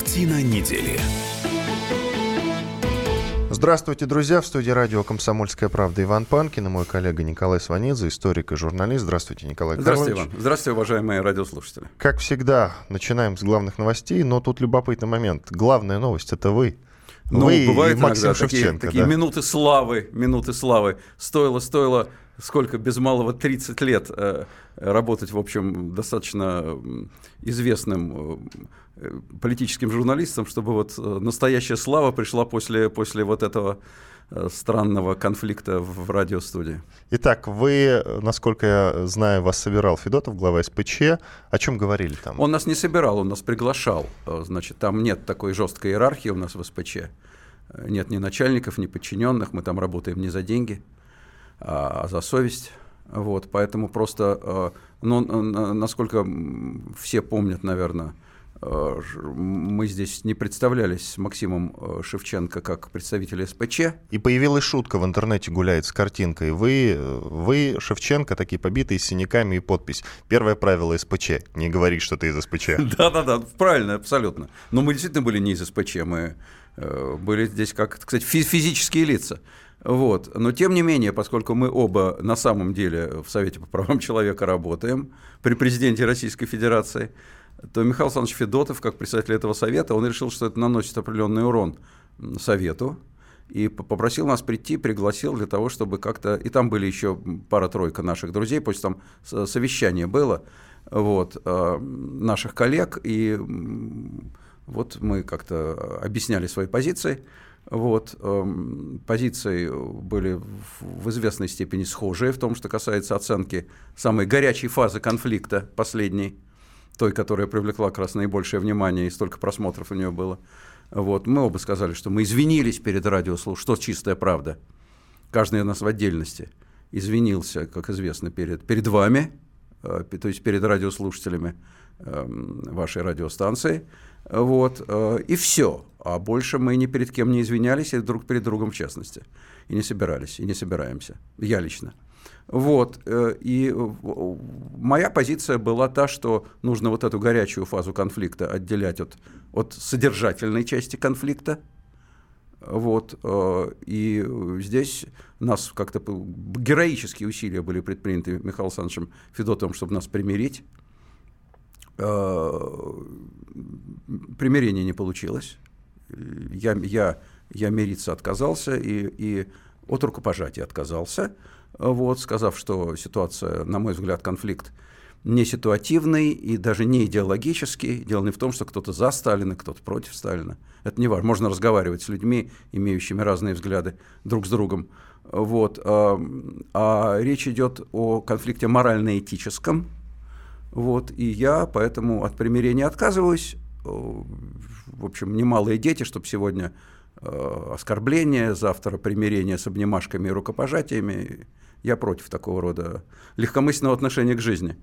Картина недели. Здравствуйте, друзья. В студии радио «Комсомольская правда» Иван Панкин и мой коллега Николай Сванидзе, историк и журналист. Здравствуйте, Николай Здравствуйте, Иван. Здравствуйте, уважаемые радиослушатели. Как всегда, начинаем с главных новостей, но тут любопытный момент. Главная новость – это вы. Ну, вы бывает и Максим иногда Шевченко, такие, такие да? минуты славы, минуты славы. Стоило, стоило сколько без малого 30 лет э, работать, в общем, достаточно известным э, политическим журналистом, чтобы вот э, настоящая слава пришла после, после вот этого странного конфликта в радиостудии. Итак, вы, насколько я знаю, вас собирал Федотов, глава СПЧ. О чем говорили там? Он нас не собирал, он нас приглашал. Значит, там нет такой жесткой иерархии у нас в СПЧ. Нет ни начальников, ни подчиненных, мы там работаем не за деньги а за совесть. Вот, поэтому просто, э, ну, насколько все помнят, наверное, э, мы здесь не представлялись с Максимом э, Шевченко как представитель СПЧ. И появилась шутка в интернете гуляет с картинкой. Вы, вы Шевченко, такие побитые с синяками и подпись. Первое правило СПЧ. Не говорить, что ты из СПЧ. Да-да-да, правильно, абсолютно. Но мы действительно были не из СПЧ. Мы были здесь как, кстати, физические лица. Вот. Но тем не менее, поскольку мы оба на самом деле в Совете по правам человека работаем при президенте Российской Федерации, то Михаил Александрович Федотов, как председатель этого совета, он решил, что это наносит определенный урон Совету, и попросил нас прийти, пригласил для того, чтобы как-то... И там были еще пара-тройка наших друзей, после там совещание было, вот, э, наших коллег, и вот мы как-то объясняли свои позиции. Вот, позиции были в известной степени схожие в том, что касается оценки самой горячей фазы конфликта, последней, той, которая привлекла как раз наибольшее внимание, и столько просмотров у нее было. Вот, мы оба сказали, что мы извинились перед радиослушателями, что чистая правда. Каждый из нас в отдельности извинился, как известно, перед, перед вами, э, то есть перед радиослушателями э, вашей радиостанции. Вот, э, и все. А больше мы ни перед кем не извинялись, и друг перед другом в частности. И не собирались, и не собираемся. Я лично. Вот. Э, и моя позиция была та, что нужно вот эту горячую фазу конфликта отделять от, от содержательной части конфликта. Вот. Э, и здесь нас как-то героические усилия были предприняты Михаилом Александровичем Федотовым, чтобы нас примирить. Примирение не получилось я, я, я мириться отказался и, и от рукопожатия отказался, вот, сказав, что ситуация, на мой взгляд, конфликт не ситуативный и даже не идеологический. Дело не в том, что кто-то за Сталина, кто-то против Сталина. Это не важно. Можно разговаривать с людьми, имеющими разные взгляды друг с другом. Вот. А, а речь идет о конфликте морально-этическом. Вот. И я поэтому от примирения отказываюсь в общем, немалые дети, чтобы сегодня э, оскорбление, завтра примирение с обнимашками и рукопожатиями. Я против такого рода легкомысленного отношения к жизни.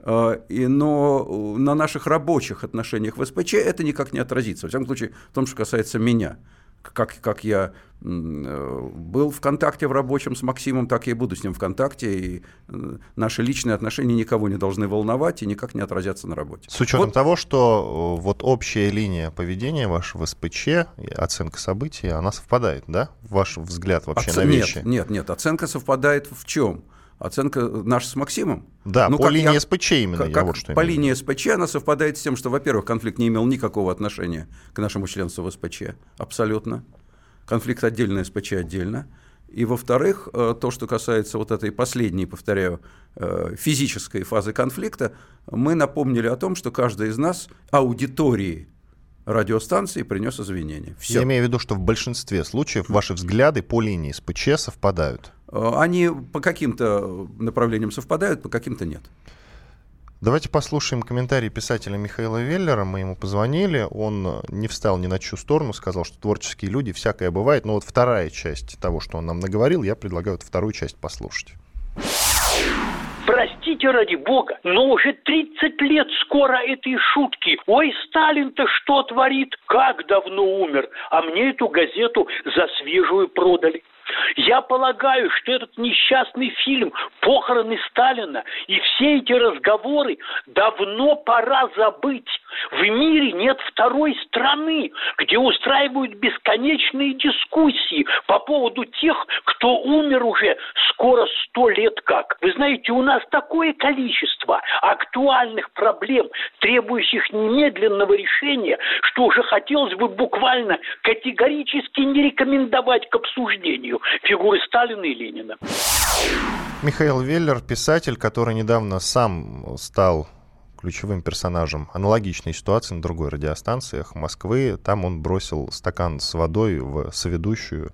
Э, и, но на наших рабочих отношениях в СПЧ это никак не отразится. Во всяком случае, в том, что касается меня как, как я э, был в контакте в рабочем с Максимом, так я и буду с ним в контакте, и э, наши личные отношения никого не должны волновать и никак не отразятся на работе. С учетом вот. того, что э, вот общая линия поведения вашего СПЧ, оценка событий, она совпадает, да? Ваш взгляд вообще Оц... на вещи? Нет, нет, нет, оценка совпадает в чем? Оценка наша с Максимом. Да, ну, по линии я, СПЧ именно. Как, я вот что по линии СПЧ она совпадает с тем, что, во-первых, конфликт не имел никакого отношения к нашему членству в СПЧ. Абсолютно. Конфликт отдельно, СПЧ отдельно. И, во-вторых, э, то, что касается вот этой последней, повторяю, э, физической фазы конфликта, мы напомнили о том, что каждый из нас аудитории радиостанции принес извинения. Все. Я имею в виду, что в большинстве случаев ваши взгляды по линии СПЧ совпадают. Э, они по каким-то направлениям совпадают, по каким-то нет. Давайте послушаем комментарий писателя Михаила Веллера. Мы ему позвонили, он не встал ни на чью сторону, сказал, что творческие люди, всякое бывает. Но вот вторая часть того, что он нам наговорил, я предлагаю вот вторую часть послушать. Простите ради бога, но уже 30 лет скоро этой шутки. Ой, Сталин-то что творит? Как давно умер? А мне эту газету за свежую продали. Я полагаю, что этот несчастный фильм «Похороны Сталина» и все эти разговоры давно пора забыть. В мире нет второй страны, где устраивают бесконечные дискуссии по поводу тех, кто умер уже скоро сто лет как. Вы знаете, у нас такое количество актуальных проблем, требующих немедленного решения, что уже хотелось бы буквально категорически не рекомендовать к обсуждению фигуры Сталина и Ленина. Михаил Веллер, писатель, который недавно сам стал ключевым персонажем аналогичной ситуации на другой радиостанциях Москвы. Там он бросил стакан с водой в соведущую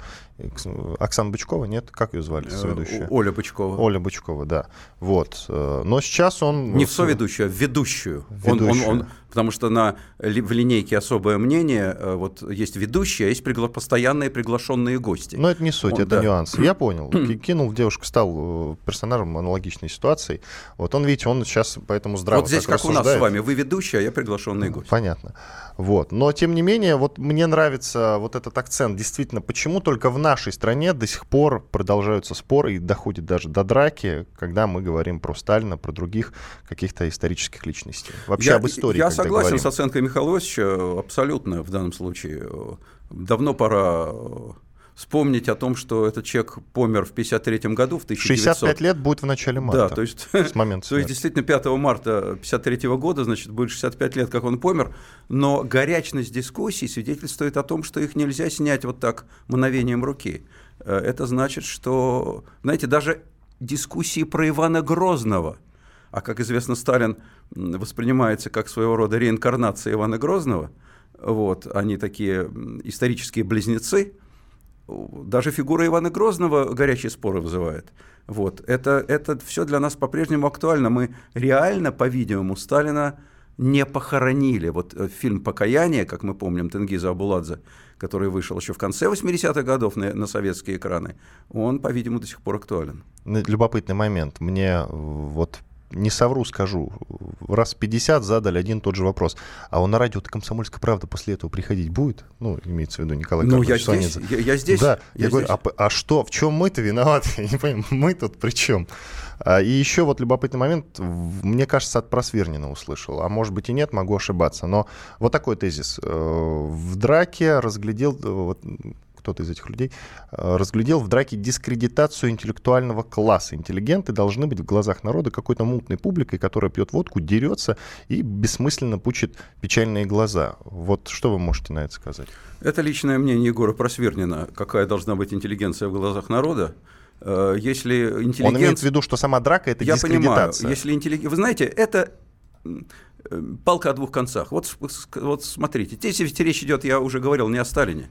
Оксана Бычкова, нет? Как ее звали, э, соведущая? Оля Бычкова. Оля Бычкова, да. Вот. Э, но сейчас он... Не в соведущую, а в ведущую. ведущую. Он, он, он, потому что на, в линейке особое мнение, э, вот есть ведущие, а есть пригла- постоянные приглашенные гости. Но это не суть, он, это да. нюанс. Я понял. Кинул девушку, стал персонажем аналогичной ситуации. Вот он, видите, он сейчас поэтому здраво Вот здесь как рассуждает. у нас с вами. Вы ведущий, а я приглашенный гость. Понятно. Вот. Но, тем не менее, вот мне нравится вот этот акцент. Действительно, почему только в нашей стране до сих пор продолжаются споры и доходит даже до драки, когда мы говорим про Сталина, про других каких-то исторических личностей. Вообще я, об истории. Я согласен говорим. с оценкой Михаила Иосифовича абсолютно в данном случае. Давно пора вспомнить о том, что этот человек помер в 1953 году, в 1900. 65 лет будет в начале марта. Да, то есть, с момента то есть действительно 5 марта 1953 года, значит, будет 65 лет, как он помер, но горячность дискуссий свидетельствует о том, что их нельзя снять вот так мгновением руки. Э, это значит, что, знаете, даже дискуссии про Ивана Грозного, а как известно, Сталин воспринимается как своего рода реинкарнация Ивана Грозного, вот, они такие исторические близнецы – даже фигура Ивана Грозного горячие споры вызывает. Вот. Это, это все для нас по-прежнему актуально. Мы реально, по-видимому, Сталина не похоронили. Вот э, фильм «Покаяние», как мы помним, Тенгиза Абуладзе, который вышел еще в конце 80-х годов на, на советские экраны, он, по-видимому, до сих пор актуален. Любопытный момент. Мне вот не совру, скажу, раз 50 задали один и тот же вопрос. А он на радио-то «Комсомольская правда» после этого приходить будет? Ну, имеется в виду Николай Ну, я здесь, я, я здесь. Да, я, я говорю, А, а что, в чем мы-то виноваты? Я не понимаю, мы тут при чем? А, и еще вот любопытный момент, мне кажется, от Просвернина услышал, а может быть и нет, могу ошибаться, но вот такой тезис. Э, в драке разглядел, э, вот, кто-то из этих людей, э, разглядел в драке дискредитацию интеллектуального класса. Интеллигенты должны быть в глазах народа какой-то мутной публикой, которая пьет водку, дерется и бессмысленно пучит печальные глаза. Вот что вы можете на это сказать? Это личное мнение Егора Просвернина, какая должна быть интеллигенция в глазах народа. Э, если интеллигенция... Он имеет в виду, что сама драка — это Я дискредитация. понимаю. Если интеллиг... Вы знаете, это э, палка о двух концах. Вот, вот смотрите, здесь ведь речь идет, я уже говорил, не о Сталине.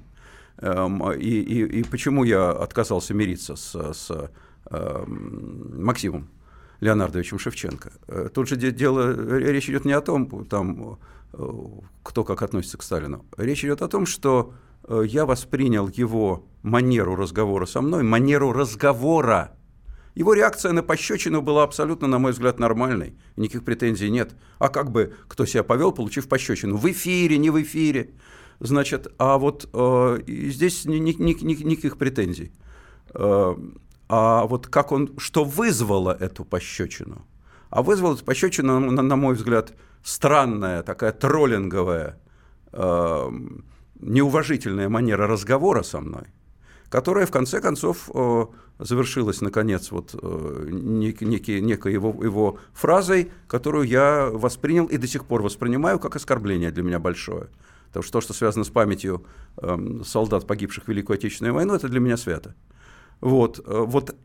Эм, и, и, и почему я отказался мириться с, с эм, Максимом Леонардовичем Шевченко. Э, тут же дело, речь идет не о том, там, э, кто как относится к Сталину. Речь идет о том, что э, я воспринял его манеру разговора со мной, манеру разговора. Его реакция на пощечину была абсолютно, на мой взгляд, нормальной. Никаких претензий нет. А как бы кто себя повел, получив пощечину? В эфире, не в эфире. Значит, а вот э, здесь ни, ни, ни, никаких претензий. Э, а вот как он, что вызвало эту пощечину? А вызвало эту пощечину, на, на мой взгляд, странная, такая троллинговая, э, неуважительная манера разговора со мной, которая в конце концов э, завершилась, наконец, вот э, нек, некий, некой его, его фразой, которую я воспринял и до сих пор воспринимаю как оскорбление для меня большое. Потому что то, что связано с памятью э, солдат, погибших в Великую Отечественную войну, это для меня свято. Вот, э, вот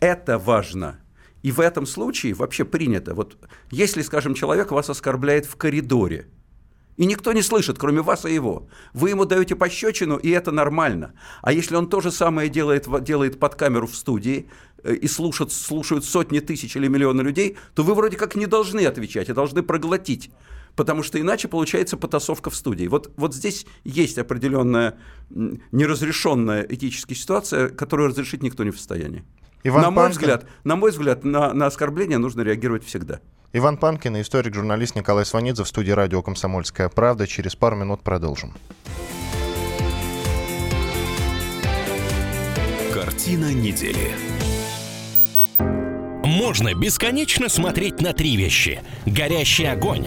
это важно. И в этом случае вообще принято. Вот если, скажем, человек вас оскорбляет в коридоре, и никто не слышит, кроме вас и его. Вы ему даете пощечину, и это нормально. А если он то же самое делает, делает под камеру в студии, э, и слушают, слушают сотни тысяч или миллионы людей, то вы вроде как не должны отвечать, а должны проглотить потому что иначе получается потасовка в студии. Вот, вот здесь есть определенная неразрешенная этическая ситуация, которую разрешить никто не в состоянии. Иван на, мой Панкин... взгляд, на мой взгляд, на, на оскорбление нужно реагировать всегда. Иван Панкин и историк-журналист Николай Сванидзе в студии радио «Комсомольская правда». Через пару минут продолжим. Картина недели. Можно бесконечно смотреть на три вещи. Горящий огонь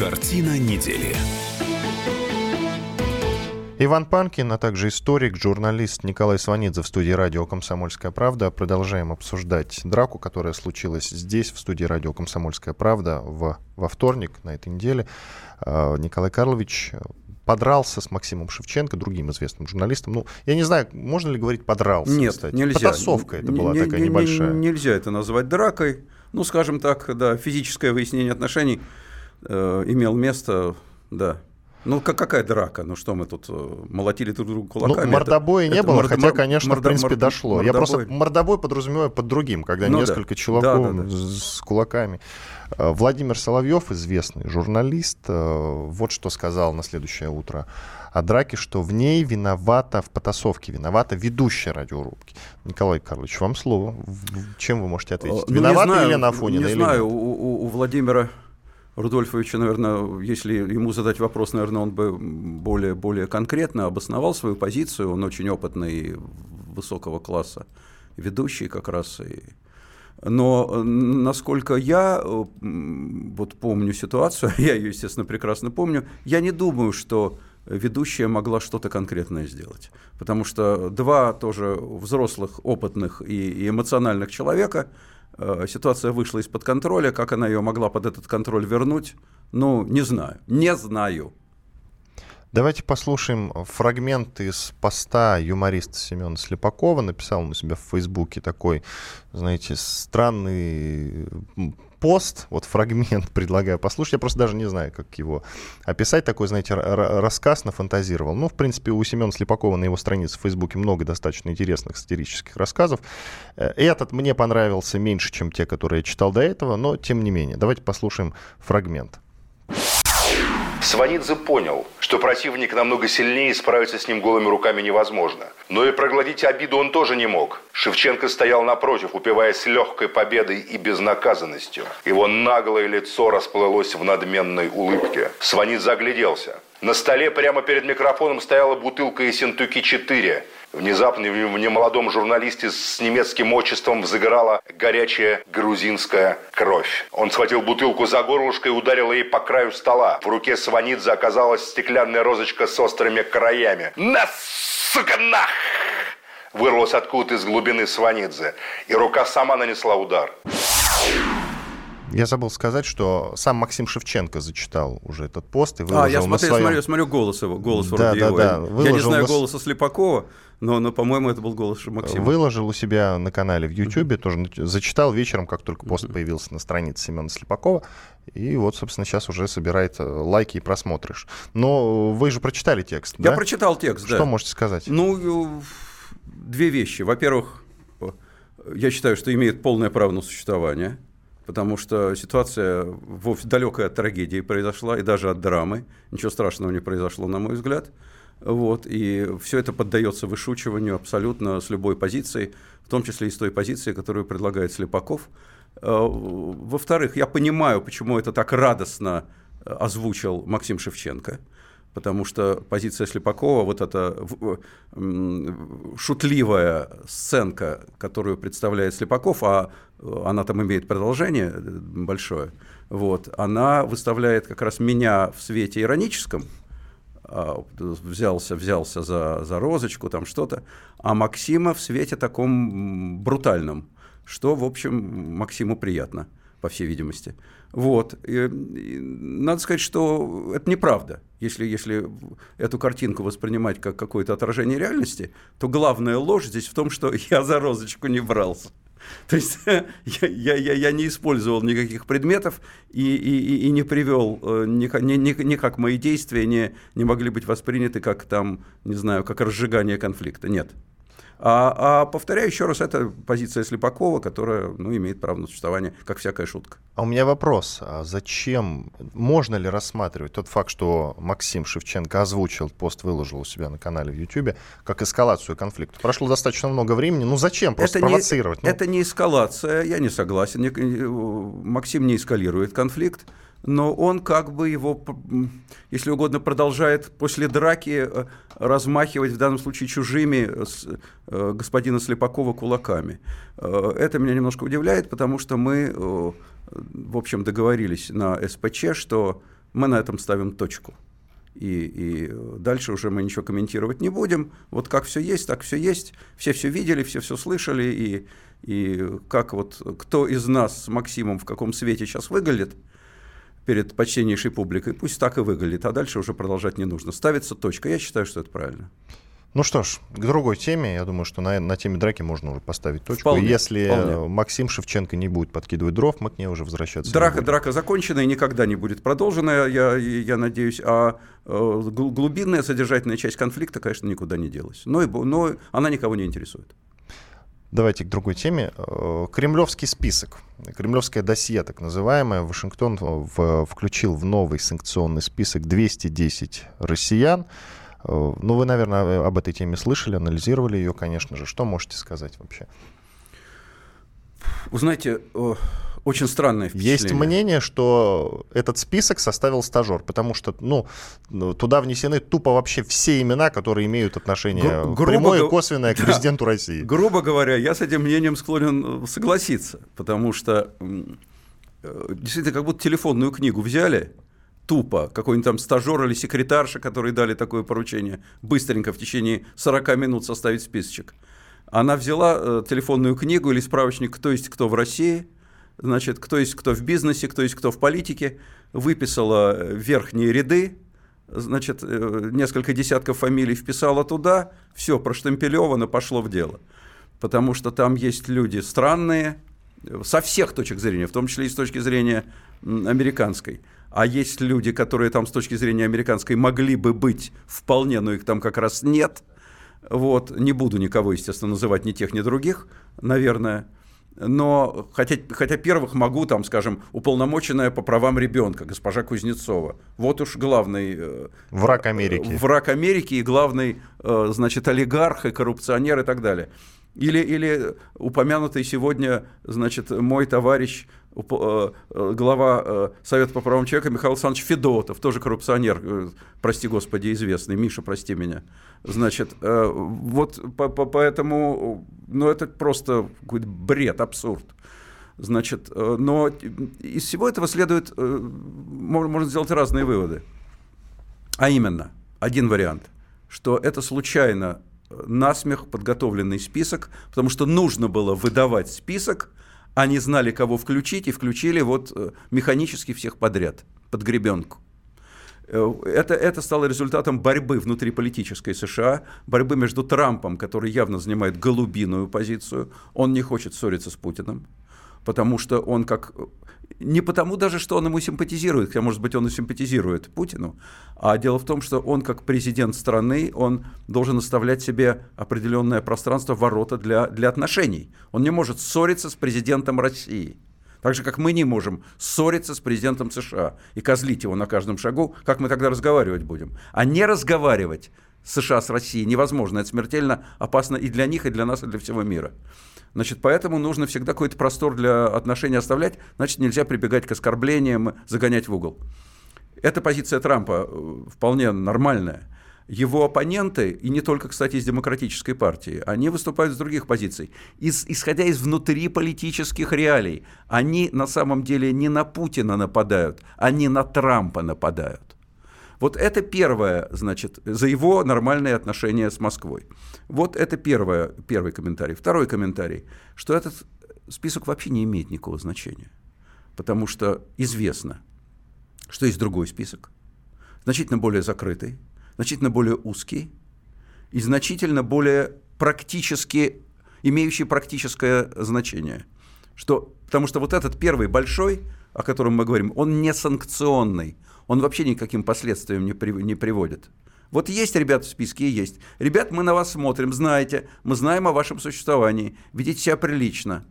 Картина недели. Иван Панкин, а также историк, журналист Николай Сванидзе в студии радио «Комсомольская правда». Продолжаем обсуждать драку, которая случилась здесь, в студии радио «Комсомольская правда» в, во вторник на этой неделе. А, Николай Карлович подрался с Максимом Шевченко, другим известным журналистом. Ну, я не знаю, можно ли говорить подрался, Нет, кстати. нельзя. Потасовка это была Не- такая не- небольшая. не- Нельзя это назвать дракой. Ну, скажем так, да, физическое выяснение отношений э, имел место, да. Ну, как, какая драка? Ну, что мы тут э, молотили друг друга Ну, кулаками? мордобоя Это- не это было, мордо- хотя, мор- конечно, в мордо- принципе, мор- дошло. Я просто мордобой. мордобой подразумеваю под другим, когда Ну да. несколько Да, чуваков да, да. с кулаками. Э, Владимир Соловьев, известный журналист, вот что сказал на следующее утро о драке, что в ней виновата, в потасовке виновата ведущая радиорубки. Николай Карлович, вам слово. В- Чем вы можете ответить? Ну, Виновата знаю, Елена Афонина Не или знаю, нет? у- у Владимира Рудольфовича, наверное, если ему задать вопрос, наверное, он бы более, более конкретно обосновал свою позицию. Он очень опытный, высокого класса ведущий как раз. И... Но насколько я вот помню ситуацию, я ее, естественно, прекрасно помню, я не думаю, что ведущая могла что-то конкретное сделать. Потому что два тоже взрослых, опытных и, и эмоциональных человека, ситуация вышла из-под контроля, как она ее могла под этот контроль вернуть, ну, не знаю, не знаю. Давайте послушаем фрагмент из поста юмориста Семена Слепакова. Написал он у себя в Фейсбуке такой, знаете, странный пост, вот фрагмент предлагаю послушать. Я просто даже не знаю, как его описать. Такой, знаете, рассказ нафантазировал. Ну, в принципе, у Семена Слепакова на его странице в Фейсбуке много достаточно интересных сатирических рассказов. Э, Этот мне понравился меньше, чем те, которые я читал до этого, но тем не менее. Давайте послушаем фрагмент. Сванидзе понял, что противник намного сильнее и справиться с ним голыми руками невозможно. Но и проглотить обиду он тоже не мог. Шевченко стоял напротив, упиваясь легкой победой и безнаказанностью. Его наглое лицо расплылось в надменной улыбке. Сванидзе огляделся. На столе прямо перед микрофоном стояла бутылка Ессентуки-4. Внезапно в немолодом журналисте с немецким отчеством взыграла горячая грузинская кровь. Он схватил бутылку за горлышко и ударил ей по краю стола. В руке Сванидзе оказалась стеклянная розочка с острыми краями. «На, сука, нах!» Вырвалось откуда-то из глубины Сванидзе. И рука сама нанесла удар. Я забыл сказать, что сам Максим Шевченко зачитал уже этот пост и выложил А, я смотрю, своем... смотрю, смотрю голос его, голос Да, вроде да, его. да, Я не знаю на голоса Слепакова, но, но по-моему, это был голос Максима. Выложил у себя на канале в Ютьюбе, тоже зачитал вечером, как только пост появился на странице Семена Слепакова. И вот, собственно, сейчас уже собирает э, лайки и просмотришь. Но вы же прочитали текст, Я да? прочитал текст, да. Что можете сказать? Ну, э, две вещи. Во-первых, э, я считаю, что имеет полное право на существование, потому что ситуация вовсе далекая от трагедии произошла и даже от драмы. Ничего страшного не произошло, на мой взгляд. Вот, и все это поддается вышучиванию абсолютно с любой позиции, в том числе и с той позиции, которую предлагает Слепаков. Э, Во-вторых, я понимаю, почему это так радостно э, озвучил Максим Шевченко потому что позиция Слепакова, вот эта м, шутливая сценка, которую представляет Слепаков, а э, она там имеет продолжение э, большое, вот, она выставляет как раз меня в свете ироническом, а, взялся, взялся за, за розочку, там что-то, а Максима в свете таком брутальном, что, в общем, Максиму приятно, по всей видимости. Вот. И, и надо сказать, что это неправда. Если, если эту картинку воспринимать как какое-то отражение реальности, то главная ложь здесь в том, что я за розочку не брался. То есть я, я, я, я не использовал никаких предметов и, и, и- не привел, э, никак, ни- ни- мои действия не, не могли быть восприняты как там, не знаю, как разжигание конфликта. Нет. А, а повторяю еще раз, это позиция Слепакова, которая ну, имеет право на существование, как всякая шутка. А у меня вопрос. А зачем, можно ли рассматривать тот факт, что Максим Шевченко озвучил, пост выложил у себя на канале в YouTube, как эскалацию конфликта? Прошло достаточно много времени. Ну зачем? Просто это провоцировать. Не, ну. Это не эскалация, я не согласен. Максим не эскалирует конфликт но он как бы его, если угодно, продолжает после драки э, размахивать в данном случае чужими э, э, господина Слепакова кулаками. Это меня немножко удивляет, потому что мы, в общем, договорились на СПЧ, что мы на этом ставим точку. И, и дальше уже мы ничего комментировать не будем. Вот как все есть, так все есть. Все все видели, все все слышали. И, и как вот кто из нас с Максимом в каком свете сейчас выглядит – перед почтеннейшей публикой, пусть так и выглядит, а дальше уже продолжать не нужно. Ставится точка. Я считаю, что это правильно. Ну что ж, к другой теме. Я думаю, что на, на теме драки можно уже поставить точку. Вполне, Если вполне. Максим Шевченко не будет подкидывать дров, мы к ней уже возвращаться драка. Драка закончена и никогда не будет продолжена, я, я надеюсь. А э, глубинная содержательная часть конфликта, конечно, никуда не делась. Но, но она никого не интересует. Давайте к другой теме. Э, кремлевский список, кремлевское досье, так называемое, Вашингтон в, включил в новый санкционный список 210 россиян. Э, ну, вы, наверное, об этой теме слышали, анализировали ее, конечно же. Что можете сказать вообще? Вы знаете, очень странное впечатление. Есть мнение, что этот список составил стажер, потому что ну, туда внесены тупо вообще все имена, которые имеют отношение Гру- прямое и косвенное к да, президенту России. Грубо говоря, я с этим мнением склонен э, согласиться, потому что э, действительно как будто телефонную книгу взяли, тупо, какой-нибудь там стажер или секретарша, которые дали такое поручение, быстренько в течение 40 минут составить списочек. Она взяла э, телефонную книгу или справочник «Кто есть кто в России», значит, кто есть кто в бизнесе, кто есть кто в политике, выписала э, верхние ряды, значит, э, несколько десятков фамилий вписала туда, все проштемпелевано, пошло в дело. Потому что там есть люди странные, со всех точек зрения, в том числе и с точки зрения американской. А есть люди, которые там с точки зрения американской могли бы быть вполне, но их там как раз нет. Вот. Не буду никого, естественно, называть ни тех, ни других, наверное но хотя, хотя первых могу, там, скажем, уполномоченная по правам ребенка, госпожа Кузнецова. Вот уж главный... Э, враг Америки. Враг Америки и главный, э, значит, олигарх и коррупционер и так далее. Или, или упомянутый сегодня, значит, мой товарищ, э, глава Совета по правам человека Михаил Александрович Федотов, тоже коррупционер, прости господи, известный, Миша, прости меня. Значит, вот поэтому ну, это просто какой-то бред, абсурд. Значит, э, но из всего этого следует, э, можно сделать разные выводы. А именно, один вариант, что это случайно э, насмех подготовленный список, потому что нужно было выдавать список, они знали, кого включить, и включили вот механически всех подряд, под гребенку. Э, это, это стало результатом борьбы внутриполитической США, борьбы между Трампом, который явно занимает голубиную позицию, он не хочет ссориться с Путиным, потому что он как... Не потому даже, что он ему симпатизирует, хотя, может быть, он и симпатизирует Путину, а дело в том, что он, как президент страны, он должен оставлять себе определенное пространство, ворота для, для отношений. Он не может ссориться с президентом России – так же, как мы не можем ссориться с президентом США и козлить его на каждом шагу, как мы тогда разговаривать будем. А не разговаривать США с Россией невозможно. Это смертельно опасно и для них, и для нас, и для всего мира. Значит, поэтому нужно всегда какой-то простор для отношений оставлять, значит, нельзя прибегать к оскорблениям, загонять в угол. Эта позиция Трампа э, вполне нормальная его оппоненты, и не только, кстати, из демократической партии, они выступают с других позиций. Из, исходя из внутриполитических реалий, они на самом деле не на Путина нападают, они на Трампа нападают. Вот это первое, значит, за его нормальные отношения с Москвой. Вот это первое, первый комментарий. Второй комментарий, что этот список вообще не имеет никакого значения. Потому что известно, что есть другой список, значительно более закрытый, значительно более узкий и значительно более практически, имеющий практическое значение. Что, потому что вот этот первый большой, о котором мы говорим, он не санкционный, он вообще никаким последствиям не, при, не приводит. Вот есть ребята в списке и есть. Ребят, мы на вас смотрим, знаете, мы знаем о вашем существовании, ведите себя прилично.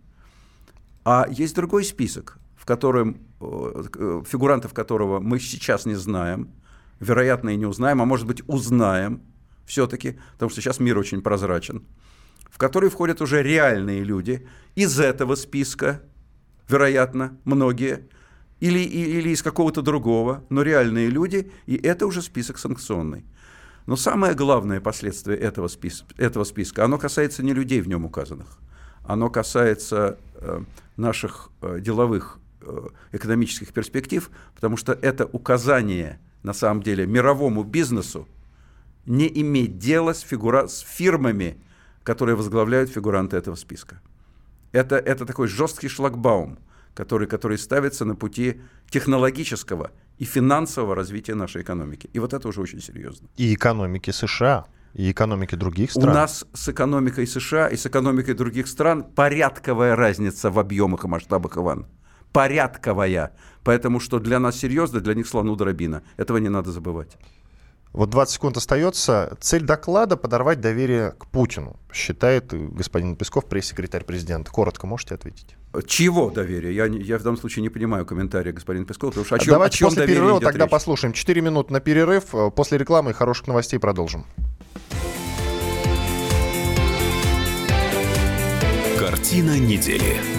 А есть другой список, в котором, э, фигурантов которого мы сейчас не знаем, вероятно, и не узнаем, а может быть, узнаем все-таки, потому что сейчас мир очень прозрачен, в который входят уже реальные люди из этого списка, вероятно, многие, или, или из какого-то другого, но реальные люди, и это уже список санкционный. Но самое главное последствие этого списка, этого списка, оно касается не людей в нем указанных, оно касается э, наших э, деловых э, экономических перспектив, потому что это указание на самом деле мировому бизнесу не иметь дела с, фигура... с фирмами, которые возглавляют фигуранты этого списка. Это, это такой жесткий шлагбаум, который, который ставится на пути технологического и финансового развития нашей экономики. И вот это уже очень серьезно. И экономики США, и экономики других стран. У нас с экономикой США и с экономикой других стран порядковая разница в объемах и масштабах, Иван. Порядковая. Поэтому что для нас серьезно, для них слону дробина. Этого не надо забывать. Вот 20 секунд остается. Цель доклада – подорвать доверие к Путину, считает господин Песков, пресс-секретарь президента. Коротко можете ответить? Чего доверие? Я, я в данном случае не понимаю комментария господина Пескова, потому что о чем, Давайте о чем после перерыва тогда речь? послушаем. 4 минуты на перерыв. После рекламы и хороших новостей продолжим. Картина недели.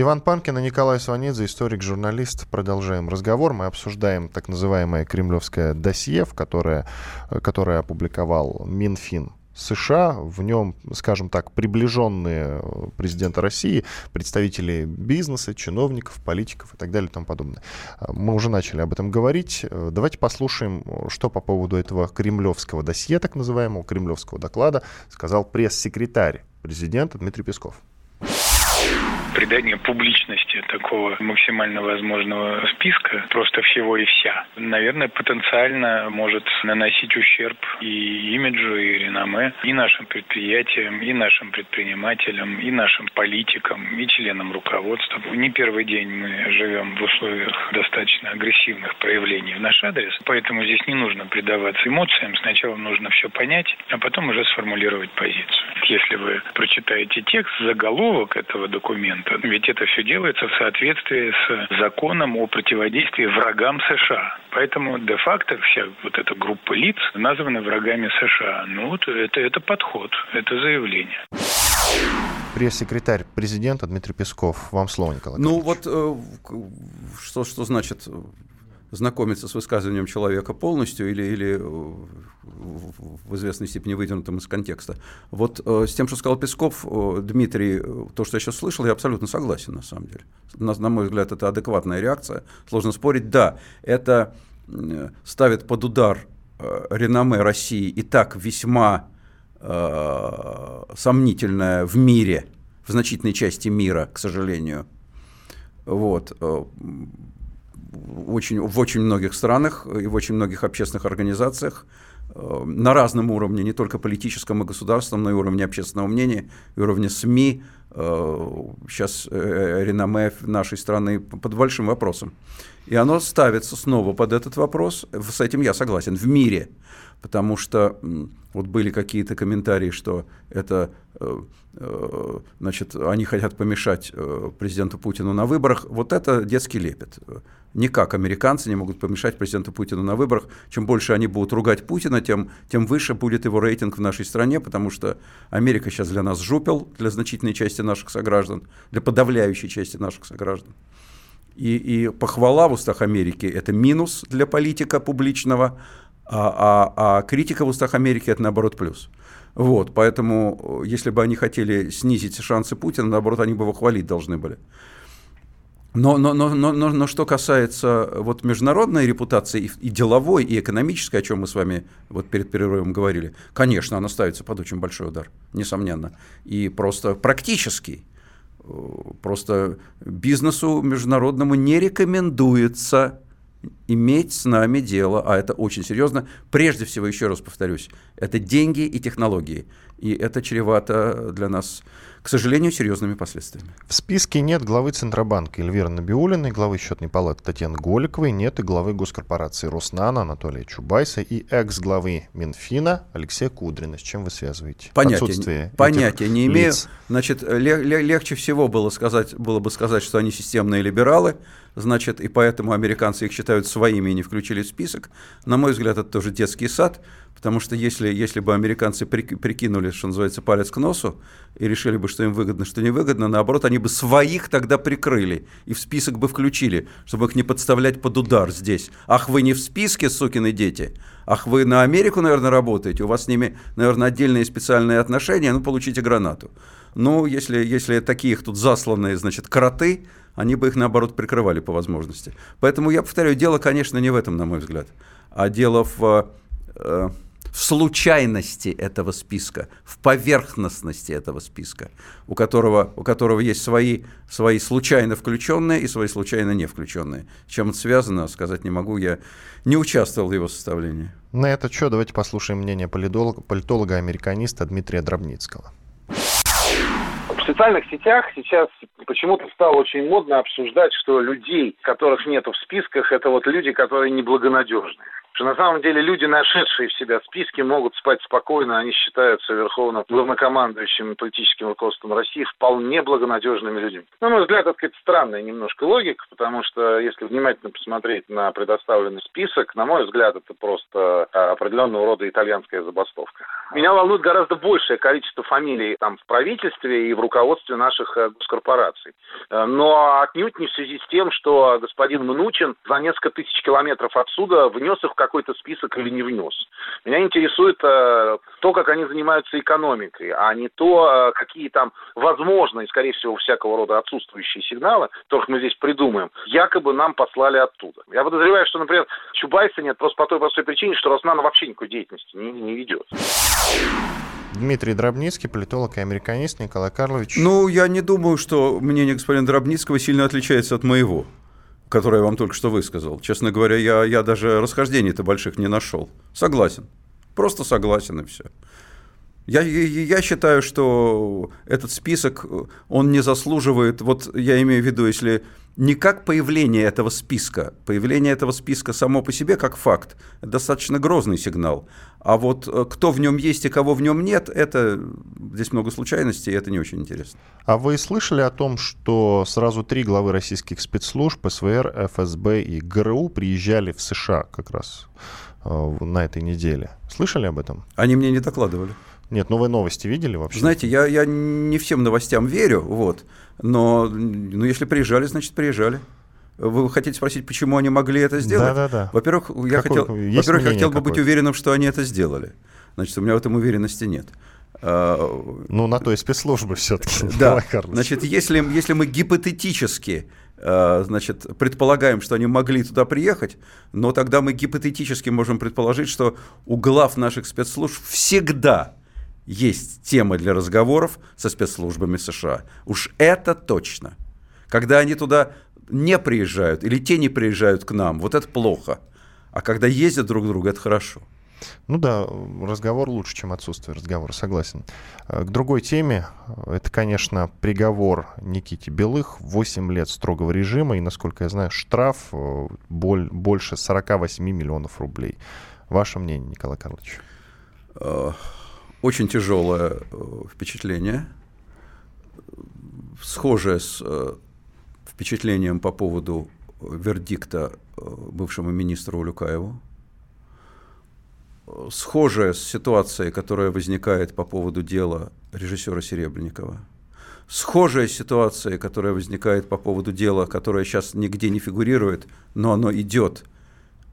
Иван Панкин и Николай Сванидзе, историк-журналист. Продолжаем разговор. Мы обсуждаем так называемое кремлевское досье, в которое, которое опубликовал Минфин США, в нем, скажем так, приближенные президента России, представители бизнеса, чиновников, политиков и так далее и тому подобное. Мы уже начали об этом говорить. Давайте послушаем, что по поводу этого кремлевского досье, так называемого, кремлевского доклада, сказал пресс-секретарь президента Дмитрий Песков придание публичности такого максимально возможного списка, просто всего и вся, наверное, потенциально может наносить ущерб и имиджу, и реноме, и нашим предприятиям, и нашим предпринимателям, и нашим политикам, и членам руководства. Не первый день мы живем в условиях достаточно агрессивных проявлений в наш адрес, поэтому здесь не нужно предаваться эмоциям. Сначала нужно все понять, а потом уже сформулировать позицию. Если вы прочитаете текст, заголовок этого документа, ведь это все делается в соответствии с законом о противодействии врагам США. Поэтому де-факто вся вот эта группа лиц названы врагами США. Ну вот это, это подход, это заявление. Пресс-секретарь президента Дмитрий Песков. Вам слово, Николай. Ну вот э, что, что значит знакомиться с высказыванием человека полностью или, или в известной степени выдернутым из контекста. Вот э, с тем, что сказал Песков, э, Дмитрий, то, что я сейчас слышал, я абсолютно согласен на самом деле. На, на мой взгляд, это адекватная реакция. Сложно спорить. Да, это э, ставит под удар э, реноме России и так весьма э, сомнительное в мире, в значительной части мира, к сожалению. Вот очень, в очень многих странах и в очень многих общественных организациях э, на разном уровне, не только политическом и государственном, но и уровне общественного мнения, и уровне СМИ. Сейчас э, э, реноме нашей страны под большим вопросом. И оно ставится снова под этот вопрос. С этим я согласен. В мире. Потому что вот были какие-то комментарии, что это, значит, они хотят помешать президенту Путину на выборах. Вот это детский лепет никак американцы не могут помешать президенту Путину на выборах. Чем больше они будут ругать Путина, тем, тем выше будет его рейтинг в нашей стране, потому что Америка сейчас для нас жупел, для значительной части наших сограждан, для подавляющей части наших сограждан. И, и похвала в устах Америки – это минус для политика публичного, а, а, а критика в устах Америки – это, наоборот, плюс. Вот, поэтому, если бы они хотели снизить шансы Путина, наоборот, они бы его хвалить должны были. Но, но, но, но, но, но что касается вот международной репутации и, и деловой, и экономической, о чем мы с вами вот перед перерывом говорили, конечно, она ставится под очень большой удар, несомненно. И просто практически, э, просто бизнесу международному не рекомендуется иметь с нами дело, а это очень серьезно. Прежде всего, еще раз повторюсь, это деньги и технологии. И это чревато для нас к сожалению, серьезными последствиями. В списке нет главы Центробанка Эльвиры Набиулиной, главы счетной палаты Татьяны Голиковой, нет и главы госкорпорации Роснана Анатолия Чубайса и экс-главы Минфина Алексея Кудрина. С чем вы связываете? Понятия, понятия не имею. Лиц. Значит, легче всего было, сказать, было бы сказать, что они системные либералы, значит, и поэтому американцы их считают своими и не включили в список. На мой взгляд, это тоже детский сад. Потому что если, если бы американцы прикинули, что называется, палец к носу, и решили бы, что им выгодно, что невыгодно, наоборот, они бы своих тогда прикрыли и в список бы включили, чтобы их не подставлять под удар здесь. Ах, вы не в списке, сукины дети? Ах, вы на Америку, наверное, работаете? У вас с ними, наверное, отдельные специальные отношения? Ну, получите гранату. Ну, если, если такие их тут засланные, значит, кроты, они бы их, наоборот, прикрывали по возможности. Поэтому я повторяю, дело, конечно, не в этом, на мой взгляд, а дело в в случайности этого списка, в поверхностности этого списка, у которого, у которого есть свои, свои случайно включенные и свои случайно не включенные. С чем это связано, сказать не могу, я не участвовал в его составлении. На это что, давайте послушаем мнение политолога, политолога-американиста Дмитрия Дробницкого. В социальных сетях сейчас почему-то стало очень модно обсуждать, что людей, которых нет в списках, это вот люди, которые неблагонадежны что на самом деле люди, нашедшие в себя списки, могут спать спокойно, они считаются верховно главнокомандующим политическим руководством России вполне благонадежными людьми. На мой взгляд, это какая-то странная немножко логика, потому что если внимательно посмотреть на предоставленный список, на мой взгляд, это просто а, определенного рода итальянская забастовка. Меня волнует гораздо большее количество фамилий там в правительстве и в руководстве наших э, госкорпораций. Э, но отнюдь не в связи с тем, что господин Мнучин за несколько тысяч километров отсюда внес их какой-то список или не внес. Меня интересует э, то, как они занимаются экономикой, а не то, э, какие там возможные, скорее всего, всякого рода отсутствующие сигналы, которых мы здесь придумаем, якобы нам послали оттуда. Я подозреваю, что, например, Чубайса нет просто по той простой причине, что Роснана вообще никакой деятельности не, не ведет. Дмитрий Дробницкий, политолог и американист Николай Карлович. Ну, я не думаю, что мнение господина Дробницкого сильно отличается от моего который я вам только что высказал. Честно говоря, я, я даже расхождений-то больших не нашел. Согласен. Просто согласен и все. Я, я, я считаю, что этот список, он не заслуживает, вот я имею в виду, если не как появление этого списка. Появление этого списка само по себе как факт – достаточно грозный сигнал. А вот э, кто в нем есть и кого в нем нет, это здесь много случайностей, и это не очень интересно. А вы слышали о том, что сразу три главы российских спецслужб, СВР, ФСБ и ГРУ приезжали в США как раз э, на этой неделе? Слышали об этом? Они мне не докладывали. Нет, новые новости видели вообще? Знаете, я, я не всем новостям верю, вот, но ну, если приезжали, значит приезжали. Вы хотите спросить, почему они могли это сделать? Да, да, да. Во-первых, я хотел, во-первых, я хотел бы быть уверенным, что они это сделали. Значит, у меня в этом уверенности нет. А, ну, на то и спецслужбы все-таки. Да, значит, если, если мы гипотетически а, значит, предполагаем, что они могли туда приехать, но тогда мы гипотетически можем предположить, что у глав наших спецслужб всегда есть темы для разговоров со спецслужбами США. Уж это точно. Когда они туда не приезжают или те не приезжают к нам, вот это плохо. А когда ездят друг к другу, это хорошо. Ну да, разговор лучше, чем отсутствие разговора, согласен. Э, к другой теме. Это, конечно, приговор Никите Белых. 8 лет строгого режима и, насколько я знаю, штраф э, боль, больше 48 миллионов рублей. Ваше мнение, Николай Карлович? Очень тяжелое э, впечатление, схожее с э, впечатлением по поводу вердикта э, бывшему министру Улюкаеву, схожее с ситуацией, которая возникает по поводу дела режиссера Серебренникова, схожая ситуация, которая возникает по поводу дела, которое сейчас нигде не фигурирует, но оно идет –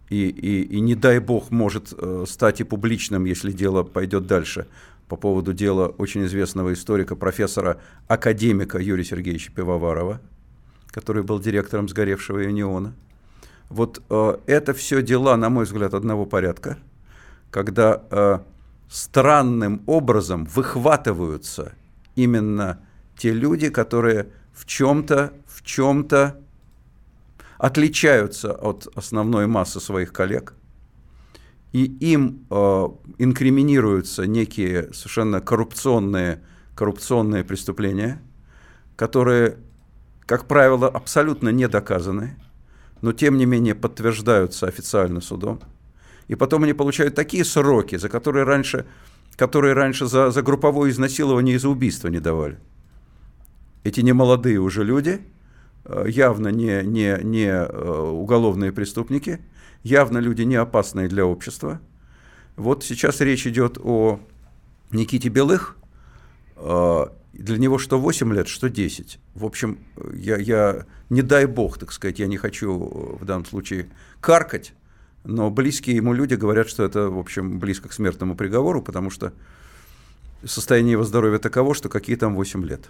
и, и, и не дай бог может э, стать и публичным, если дело пойдет дальше, по поводу дела очень известного историка, профессора, академика Юрия Сергеевича Пивоварова, который был директором сгоревшего Юниона. Вот э, это все дела, на мой взгляд, одного порядка, когда э, странным образом выхватываются именно те люди, которые в чем-то, в чем-то отличаются от основной массы своих коллег, и им э, инкриминируются некие совершенно коррупционные, коррупционные преступления, которые, как правило, абсолютно не доказаны, но тем не менее подтверждаются официально судом. И потом они получают такие сроки, за которые раньше, которые раньше за, за групповое изнасилование и за убийство не давали. Эти немолодые уже люди, явно не, не, не э, уголовные преступники, явно люди не опасные для общества. Вот сейчас речь идет о Никите Белых. Э, для него что 8 лет, что 10. В общем, я, я не дай бог, так сказать, я не хочу в данном случае каркать, но близкие ему люди говорят, что это, в общем, близко к смертному приговору, потому что состояние его здоровья таково, что какие там 8 лет.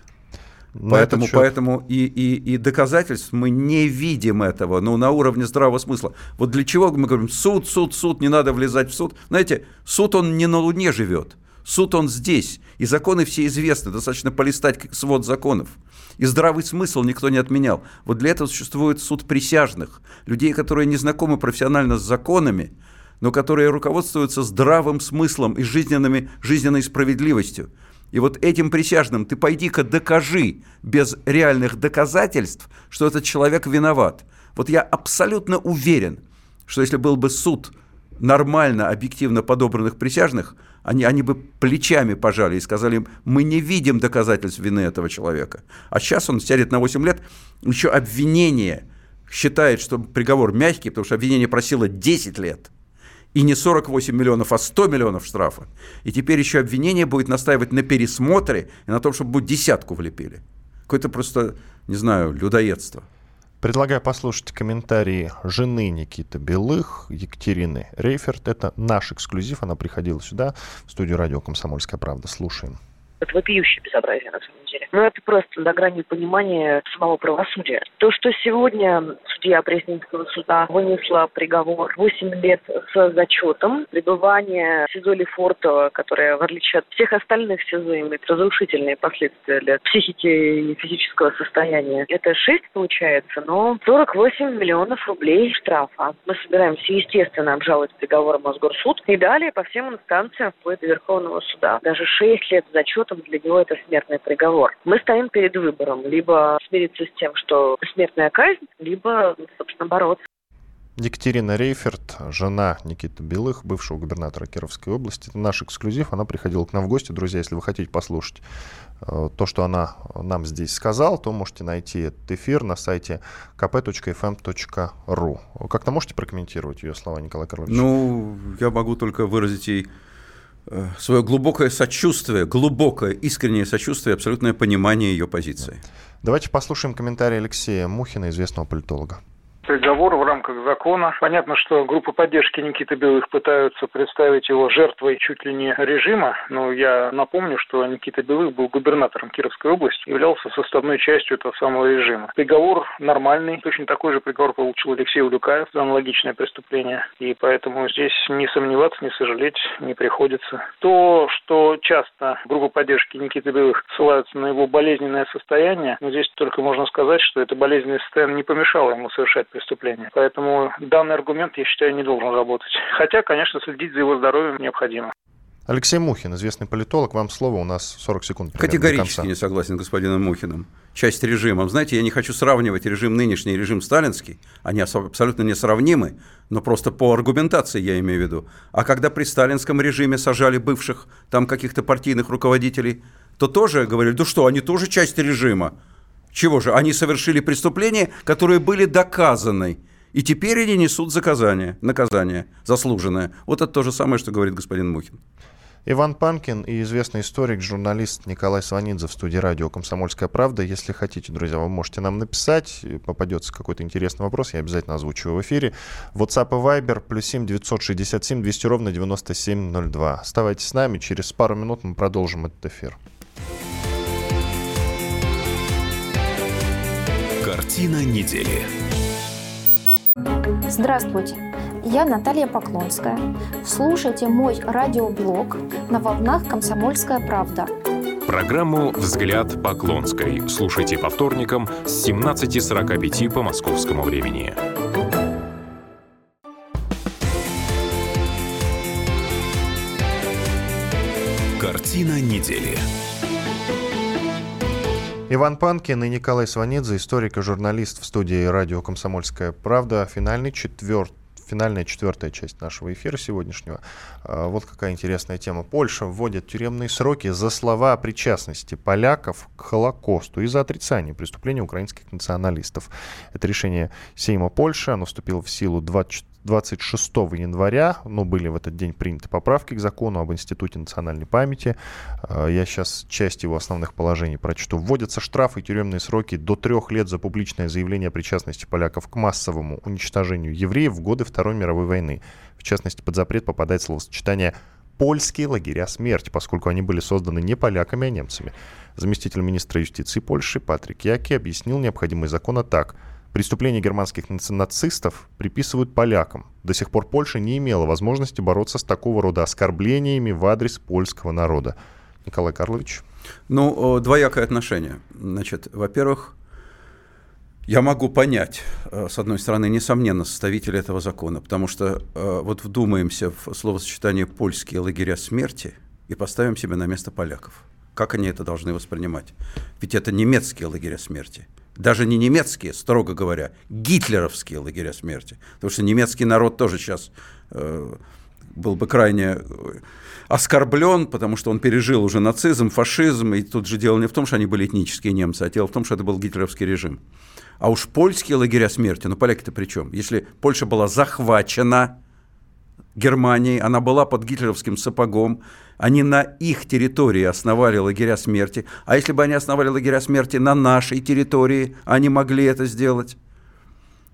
Поэтому, счет... поэтому и, и, и доказательств мы не видим этого, ну, на уровне здравого смысла. Вот для чего мы говорим, суд, суд, суд, не надо влезать в суд. Знаете, суд, он не на Луне живет. Суд, он здесь. И законы все известны. Достаточно полистать свод законов. И здравый смысл никто не отменял. Вот для этого существует суд присяжных. Людей, которые не знакомы профессионально с законами, но которые руководствуются здравым смыслом и жизненными, жизненной справедливостью. И вот этим присяжным ты пойди-ка докажи без реальных доказательств, что этот человек виноват. Вот я абсолютно уверен, что если был бы суд нормально, объективно подобранных присяжных, они, они бы плечами пожали и сказали им, мы не видим доказательств вины этого человека. А сейчас он сядет на 8 лет, еще обвинение считает, что приговор мягкий, потому что обвинение просило 10 лет – и не 48 миллионов, а 100 миллионов штрафа. И теперь еще обвинение будет настаивать на пересмотре и на том, чтобы будет десятку влепили. Какое-то просто, не знаю, людоедство. Предлагаю послушать комментарии жены Никиты Белых, Екатерины Рейферт. Это наш эксклюзив. Она приходила сюда, в студию радио «Комсомольская правда». Слушаем. Это вопиющее безобразие, на самом деле. Но это просто до грани понимания самого правосудия. То, что сегодня судья Пресненского суда вынесла приговор 8 лет с зачетом, пребывание в СИЗО Лефортово, которое, в отличие от всех остальных СИЗО, имеет разрушительные последствия для психики и физического состояния. Это 6 получается, но 48 миллионов рублей штрафа. Мы собираемся, естественно, обжаловать приговор Мосгорсуд и далее по всем инстанциям вплоть до Верховного суда. Даже 6 лет зачет учетом для него это смертный приговор. Мы стоим перед выбором. Либо смириться с тем, что смертная казнь, либо, собственно, бороться. Екатерина Рейферт, жена Никиты Белых, бывшего губернатора Кировской области. Это наш эксклюзив. Она приходила к нам в гости. Друзья, если вы хотите послушать э, то, что она нам здесь сказала, то можете найти этот эфир на сайте kp.fm.ru. Как-то можете прокомментировать ее слова, Николай Карлович? Ну, я могу только выразить ей свое глубокое сочувствие, глубокое, искреннее сочувствие, абсолютное понимание ее позиции. Давайте послушаем комментарий Алексея Мухина, известного политолога приговор в рамках закона. Понятно, что группа поддержки Никиты Белых пытаются представить его жертвой чуть ли не режима, но я напомню, что Никита Белых был губернатором Кировской области, являлся составной частью этого самого режима. Приговор нормальный, точно такой же приговор получил Алексей Улюкаев за аналогичное преступление, и поэтому здесь не сомневаться, не сожалеть не приходится. То, что часто группа поддержки Никиты Белых ссылаются на его болезненное состояние, но здесь только можно сказать, что это болезненное состояние не помешало ему совершать преступления. Поэтому данный аргумент, я считаю, не должен работать. Хотя, конечно, следить за его здоровьем необходимо. Алексей Мухин, известный политолог, вам слово, у нас 40 секунд. Категорически не согласен с господином Мухиным. Часть режима. Знаете, я не хочу сравнивать режим нынешний и режим сталинский. Они абсолютно несравнимы, но просто по аргументации я имею в виду. А когда при сталинском режиме сажали бывших там каких-то партийных руководителей, то тоже говорили, да что, они тоже часть режима. Чего же? Они совершили преступления, которые были доказаны. И теперь они несут заказание, наказание заслуженное. Вот это то же самое, что говорит господин Мухин. Иван Панкин и известный историк, журналист Николай Сванидзе в студии радио «Комсомольская правда». Если хотите, друзья, вы можете нам написать. Попадется какой-то интересный вопрос, я обязательно озвучу в эфире. WhatsApp и Viber плюс 7 967 200 ровно 9702. Оставайтесь с нами, через пару минут мы продолжим этот эфир. Картина недели. Здравствуйте, я Наталья Поклонская. Слушайте мой радиоблог на волнах «Комсомольская правда». Программу «Взгляд Поклонской» слушайте по вторникам с 17.45 по московскому времени. Картина недели. Иван Панкин и Николай Сванидзе, историк и журналист в студии радио «Комсомольская правда». Финальный четвертый финальная четвертая часть нашего эфира сегодняшнего. А, вот какая интересная тема. Польша вводит тюремные сроки за слова о причастности поляков к Холокосту и за отрицание преступления украинских националистов. Это решение Сейма Польши. Оно вступило в силу 24 26 января, ну, были в этот день приняты поправки к закону об Институте национальной памяти. А, я сейчас часть его основных положений прочту. Вводятся штрафы и тюремные сроки до трех лет за публичное заявление о причастности поляков к массовому уничтожению евреев в годы Второй мировой войны. В частности, под запрет попадает словосочетание польские лагеря смерти, поскольку они были созданы не поляками, а немцами. Заместитель министра юстиции Польши Патрик Яки объяснил необходимый закон так – Преступления германских нацистов приписывают полякам. До сих пор Польша не имела возможности бороться с такого рода оскорблениями в адрес польского народа. Николай Карлович. Ну, двоякое отношение. Значит, во-первых, я могу понять, э, с одной стороны, несомненно, составителя этого закона, потому что э, вот вдумаемся в словосочетание «польские лагеря смерти» и поставим себя на место поляков. Как они это должны воспринимать? Ведь это немецкие лагеря смерти – даже не немецкие, строго говоря, гитлеровские лагеря смерти. Потому что немецкий народ тоже сейчас э, был бы крайне э, оскорблен, потому что он пережил уже нацизм, фашизм, и тут же дело не в том, что они были этнические немцы, а дело в том, что это был гитлеровский режим. А уж польские лагеря смерти, ну поляки-то при чем? Если Польша была захвачена Германией, она была под гитлеровским сапогом, они на их территории основали лагеря смерти. А если бы они основали лагеря смерти на нашей территории, они могли это сделать.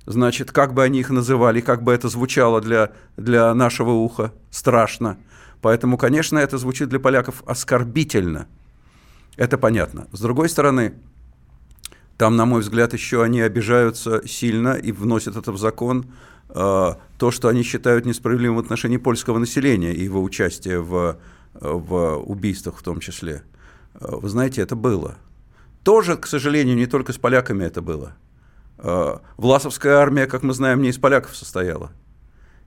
Значит, как бы они их называли, как бы это звучало для, для нашего уха, страшно. Поэтому, конечно, это звучит для поляков оскорбительно. Это понятно. С другой стороны, там, на мой взгляд, еще они обижаются сильно и вносят это в закон, э, то, что они считают несправедливым в отношении польского населения и его участия в в убийствах в том числе. Вы знаете, это было. Тоже, к сожалению, не только с поляками это было. Власовская армия, как мы знаем, не из поляков состояла.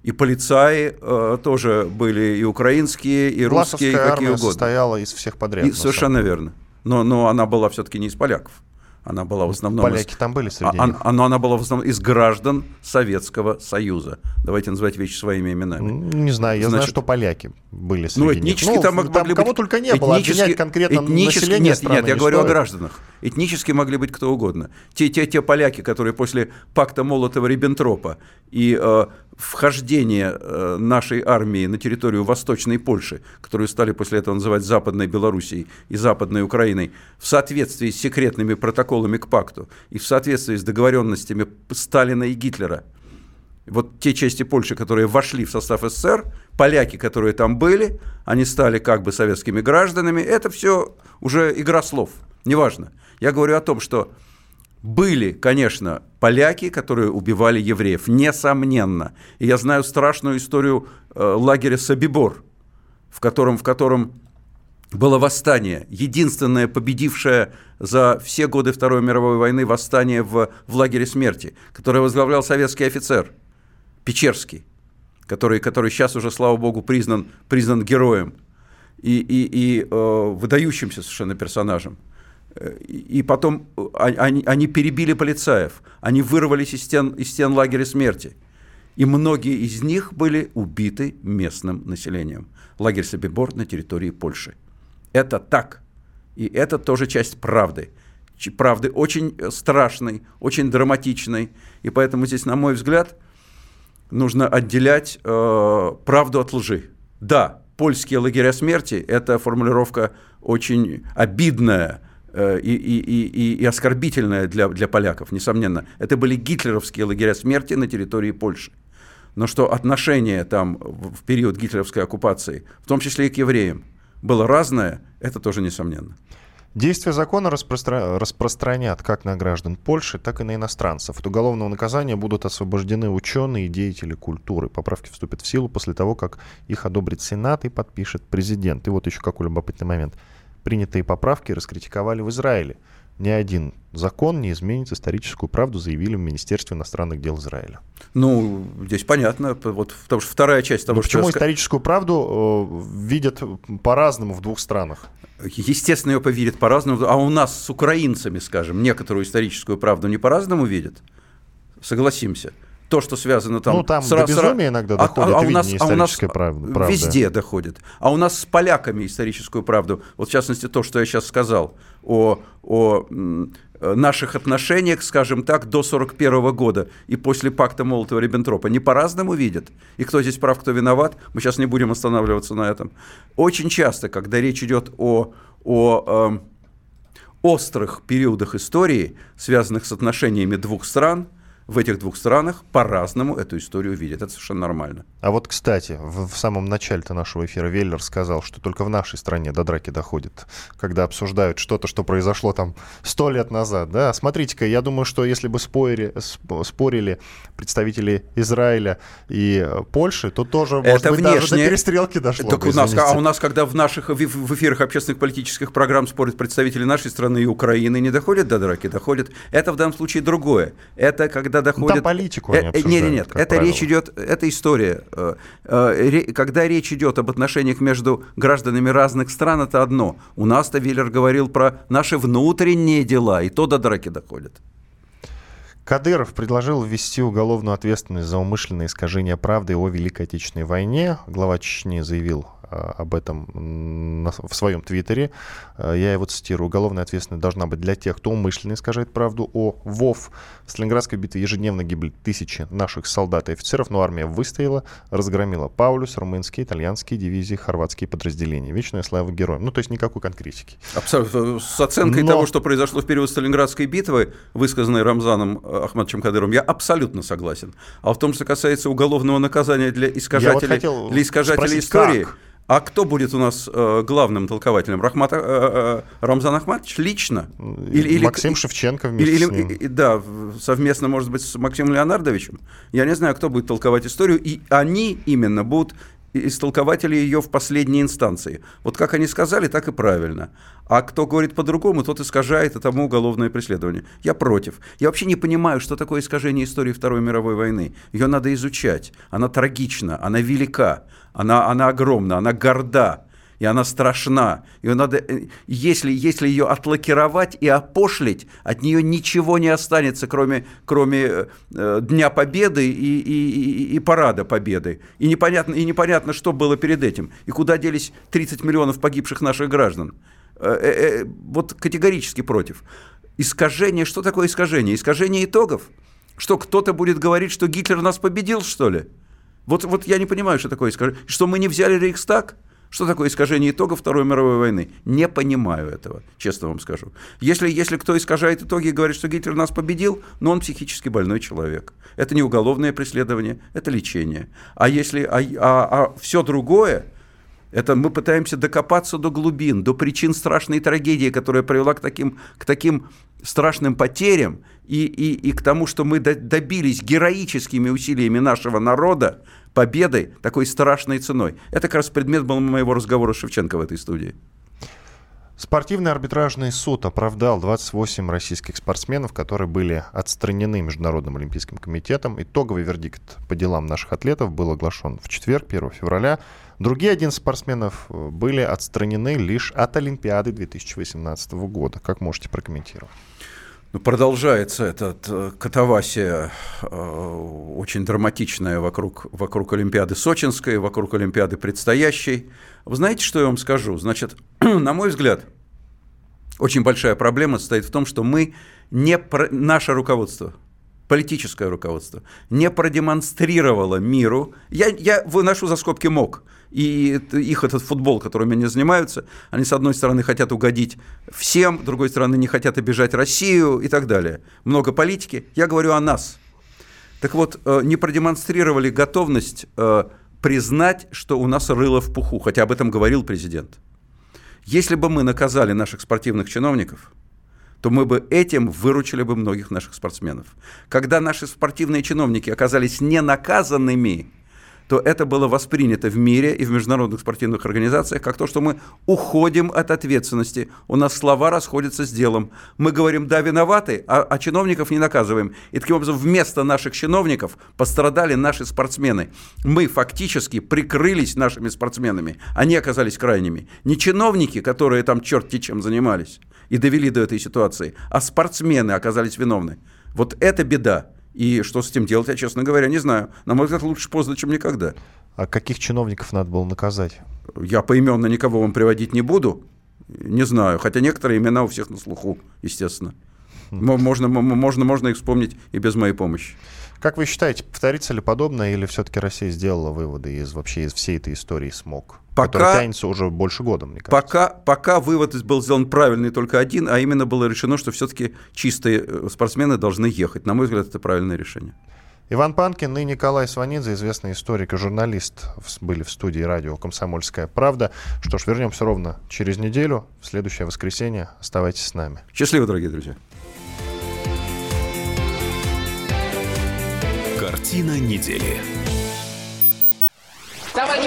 И полицаи э, тоже были и украинские, и русские, и какие армия угодно. состояла из всех подряд. И, совершенно верно. Но, но она была все-таки не из поляков. Она была в основном... Поляки из, там были среди а, них. А, но она была в основном из граждан Советского Союза. Давайте называть вещи своими именами. Не знаю, я Значит, знаю, что поляки были среди ну, этнически них. там, ну, там могли кого быть, только не было, обвинять конкретно население Нет, страны нет, я не говорю стоит. о гражданах. Этнически могли быть кто угодно. Те, те, те поляки, которые после пакта Молотова-Риббентропа и э, вхождения э, нашей армии на территорию Восточной Польши, которую стали после этого называть Западной Белоруссией и Западной Украиной, в соответствии с секретными протоколами к пакту и в соответствии с договоренностями Сталина и Гитлера, вот те части Польши, которые вошли в состав СССР, поляки, которые там были, они стали как бы советскими гражданами, это все уже игра слов, неважно. Я говорю о том, что были, конечно, поляки, которые убивали евреев, несомненно. И я знаю страшную историю э, лагеря Собибор, в котором, в котором было восстание, единственное победившее за все годы Второй мировой войны восстание в, в лагере смерти, которое возглавлял советский офицер Печерский, который, который сейчас уже, слава богу, признан, признан героем и, и, и э, выдающимся совершенно персонажем. И потом э, они, они перебили полицаев, они вырвались из стен, из стен лагеря смерти. И многие из них были убиты местным населением. Лагерь Собибор на территории Польши. Это так. И это тоже часть правды. Правды очень э, страшной, очень драматичной. И поэтому здесь, на мой взгляд, нужно отделять э, правду от лжи. Да, польские лагеря смерти – это формулировка очень обидная, и, и, и, и оскорбительное для, для поляков, несомненно. Это были гитлеровские лагеря смерти на территории Польши. Но что отношение там в период гитлеровской оккупации, в том числе и к евреям, было разное, это тоже несомненно. Действие закона распростра... распространят как на граждан Польши, так и на иностранцев. От уголовного наказания будут освобождены ученые и деятели культуры. Поправки вступят в силу после того, как их одобрит Сенат и подпишет президент. И вот еще какой любопытный момент. Принятые поправки раскритиковали в Израиле. Ни один закон не изменит историческую правду, заявили в Министерстве иностранных дел Израиля. Ну, здесь понятно, вот, потому что вторая часть того, Но что... Почему историческую правду э, видят по-разному в двух странах? Естественно, ее повидят по-разному. А у нас с украинцами, скажем, некоторую историческую правду не по-разному видят? Согласимся. То, что связано там... Ну, там с, до безумия иногда доходит, а, а, у нас, а у нас правда, правда. везде доходит. А у нас с поляками историческую правду, вот в частности то, что я сейчас сказал, о, о наших отношениях, скажем так, до 1941 года и после пакта Молотова-Риббентропа не по-разному видят. И кто здесь прав, кто виноват, мы сейчас не будем останавливаться на этом. Очень часто, когда речь идет о, о э, острых периодах истории, связанных с отношениями двух стран, в этих двух странах по-разному эту историю видят. Это совершенно нормально. А вот, кстати, в, в самом начале-то нашего эфира Веллер сказал, что только в нашей стране до драки доходит, когда обсуждают что-то, что произошло там сто лет назад. Да? Смотрите-ка, я думаю, что если бы спорили, спорили представители Израиля и Польши, то тоже, может Это быть, внешне... даже до перестрелки дошло. Так бы, у нас, а у нас, когда в наших в эфирах общественных политических программ спорят представители нашей страны и Украины, не доходят до драки, доходят. Это в данном случае другое. Это когда когда доходит... Там политику они э, Нет, нет, нет. Это правило. речь идет, это история. Э, э, когда речь идет об отношениях между гражданами разных стран, это одно. У нас-то Виллер говорил про наши внутренние дела, и то до драки доходит. Кадыров предложил ввести уголовную ответственность за умышленное искажение правды о Великой Отечественной войне. Глава Чечни заявил Э, об этом в своем твиттере. Э, я его цитирую. Уголовная ответственность должна быть для тех, кто умышленно искажает правду о ВОВ. В Сталинградской битве ежедневно гибли тысячи наших солдат и офицеров, но армия выстояла, разгромила Паулюс, румынские, итальянские дивизии, хорватские подразделения. Вечная слава героям. Ну, то есть никакой конкретики. Абсолютно. С оценкой но... того, что произошло в период Сталинградской битвы, высказанной Рамзаном э, Ахмадовичем Кадыровым, я абсолютно согласен. А в том, что касается уголовного наказания для искажателей, вот для искажателей спросить, истории, как? А кто будет у нас э, главным толкователем? Рахмат, э, э, Рамзан Ахматович лично? Или, или, Максим Шевченко вместе или, с ним. И, да, совместно, может быть, с Максимом Леонардовичем. Я не знаю, кто будет толковать историю. И они именно будут истолкователи ее в последней инстанции. Вот как они сказали, так и правильно. А кто говорит по-другому, тот искажает, и тому уголовное преследование. Я против. Я вообще не понимаю, что такое искажение истории Второй мировой войны. Ее надо изучать. Она трагична, она велика. Она, она огромна, она горда, и она страшна. Ее надо, э, если, если ее отлакировать и опошлить, от нее ничего не останется, кроме, кроме э, э Дня Победы и, и, и, и Парада Победы. И непонятно, и непонятно, что было перед этим. И куда делись 30 миллионов погибших наших граждан. Э, э, э, вот категорически против. Искажение, что такое искажение? Искажение итогов? Что кто-то будет говорить, что Гитлер нас победил, что ли? Вот, вот я не понимаю, что такое искажение. Что мы не взяли Рейхстаг? Что такое искажение итогов Второй мировой войны? Не понимаю этого, честно вам скажу. Если, если кто искажает итоги и говорит, что Гитлер нас победил, но он психически больной человек. Это не уголовное преследование, это лечение. А если а, а, а все другое, это мы пытаемся докопаться до глубин, до причин страшной трагедии, которая привела к таким, к таким страшным потерям и, и, и к тому, что мы добились героическими усилиями нашего народа победой такой страшной ценой. Это как раз предмет был моего разговора с Шевченко в этой студии. Спортивный арбитражный суд оправдал 28 российских спортсменов, которые были отстранены Международным олимпийским комитетом. Итоговый вердикт по делам наших атлетов был оглашен в четверг, 1 февраля. Другие 11 спортсменов э, были отстранены лишь от Олимпиады 2018 года. Как можете прокомментировать? Ну, продолжается эта э, катавасия э, очень драматичная вокруг, вокруг Олимпиады Сочинской, вокруг Олимпиады предстоящей. Вы знаете, что я вам скажу? Значит, на мой взгляд, очень большая проблема состоит в том, что мы не про... наше руководство, политическое руководство, не продемонстрировало миру, я, я выношу за скобки МОК, и их этот футбол, которым они занимаются, они, с одной стороны, хотят угодить всем, с другой стороны, не хотят обижать Россию и так далее. Много политики. Я говорю о нас. Так вот, э, не продемонстрировали готовность э, признать, что у нас рыло в пуху, хотя об этом говорил президент. Если бы мы наказали наших спортивных чиновников, то мы бы этим выручили бы многих наших спортсменов. Когда наши спортивные чиновники оказались не наказанными, то это было воспринято в мире и в международных спортивных организациях как то, что мы уходим от ответственности. У нас слова расходятся с делом. Мы говорим «да, виноваты», а, а чиновников не наказываем. И таким образом вместо наших чиновников пострадали наши спортсмены. Мы фактически прикрылись нашими спортсменами. Они оказались крайними. Не чиновники, которые там черти чем занимались и довели до этой ситуации, а спортсмены оказались виновны. Вот это беда. И что с этим делать, я, честно говоря, не знаю. На мой взгляд, лучше поздно, чем никогда. А каких чиновников надо было наказать? Я поименно никого вам приводить не буду. Не знаю. Хотя некоторые имена у всех на слуху, естественно. Можно, можно, можно их вспомнить и без моей помощи. Как вы считаете, повторится ли подобное, или все-таки Россия сделала выводы из вообще из всей этой истории СМОК, пока, которая тянется уже больше года, мне кажется? Пока, пока вывод был сделан правильный только один, а именно было решено, что все-таки чистые э, спортсмены должны ехать. На мой взгляд, это правильное решение. Иван Панкин и Николай Сванидзе, известный историк и журналист, были в студии радио «Комсомольская правда». Что ж, вернемся ровно через неделю, в следующее воскресенье. Оставайтесь с нами. Счастливо, дорогие друзья. Картина недели. Товарищ